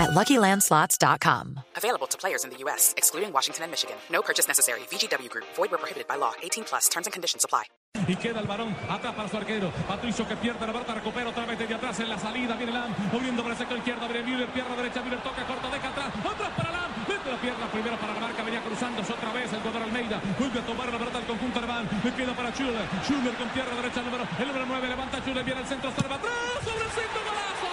at LuckyLandSlots.com. Available to players in the U.S., excluding Washington and Michigan. No purchase necessary. VGW Group. Void where prohibited by law. 18 plus. Terms and conditions apply. Y queda el balón atrás para su arquero. Patricio que pierde la Berta, recupera otra vez desde atrás en la salida. Viene Lam, moviendo por el sector izquierdo. Viene Müller, pierna derecha. Müller toca corto, deja atrás. Atrás para Lam. Mete la pierna primero para la marca. Venía cruzándose otra vez el jugador Almeida. Vuelve a tomar la pelota al conjunto alemán. Le queda para Schuller. Schuller con pierna derecha. El número, el número 9 levanta Schuller. Viene al centro. Salva atrás. Sobre el centro. Golazo.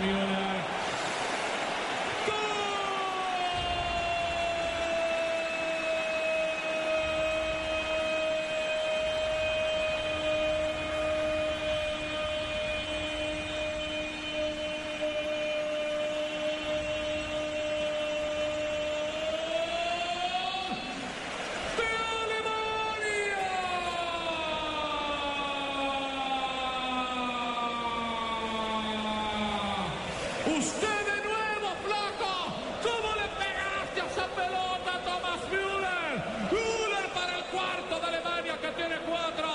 Müller. Usted de nuevo, flaco. ¿Cómo le pegaste a esa pelota, Thomas Müller? Müller para el cuarto de Alemania que tiene cuatro.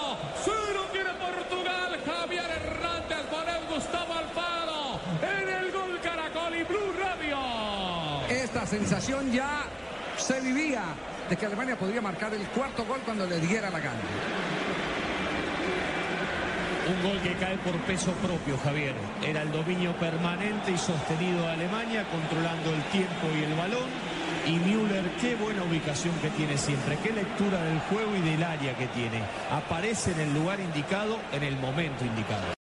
Cero tiene Portugal. Javier Hernández con el Gustavo Alfaro. En el gol Caracol y Blue Radio. Esta sensación ya se vivía de que Alemania podría marcar el cuarto gol cuando le diera la gana. Un gol que cae por peso propio, Javier. Era el dominio permanente y sostenido de Alemania, controlando el tiempo y el balón. Y Müller, qué buena ubicación que tiene siempre, qué lectura del juego y del área que tiene. Aparece en el lugar indicado, en el momento indicado.